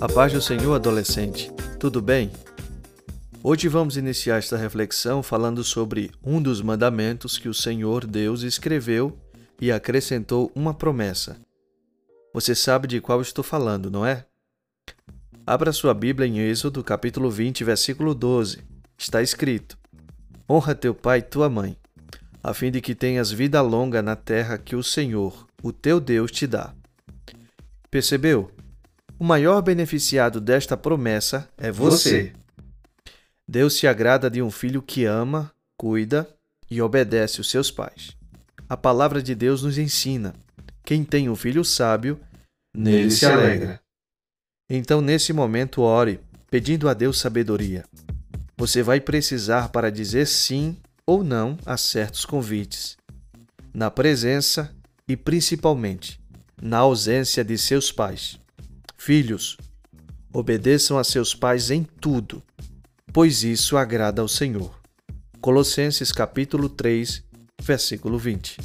A paz do Senhor, adolescente. Tudo bem? Hoje vamos iniciar esta reflexão falando sobre um dos mandamentos que o Senhor Deus escreveu e acrescentou uma promessa. Você sabe de qual estou falando, não é? Abra sua Bíblia em Êxodo, capítulo 20, versículo 12. Está escrito: Honra teu pai e tua mãe, a fim de que tenhas vida longa na terra que o Senhor, o teu Deus, te dá. Percebeu? O maior beneficiado desta promessa é você. Deus se agrada de um filho que ama, cuida e obedece os seus pais. A palavra de Deus nos ensina: quem tem um filho sábio, nele se alegra. Então, nesse momento, ore, pedindo a Deus sabedoria. Você vai precisar para dizer sim ou não a certos convites, na presença e principalmente na ausência de seus pais. Filhos, obedeçam a seus pais em tudo, pois isso agrada ao Senhor. Colossenses capítulo 3, versículo 20.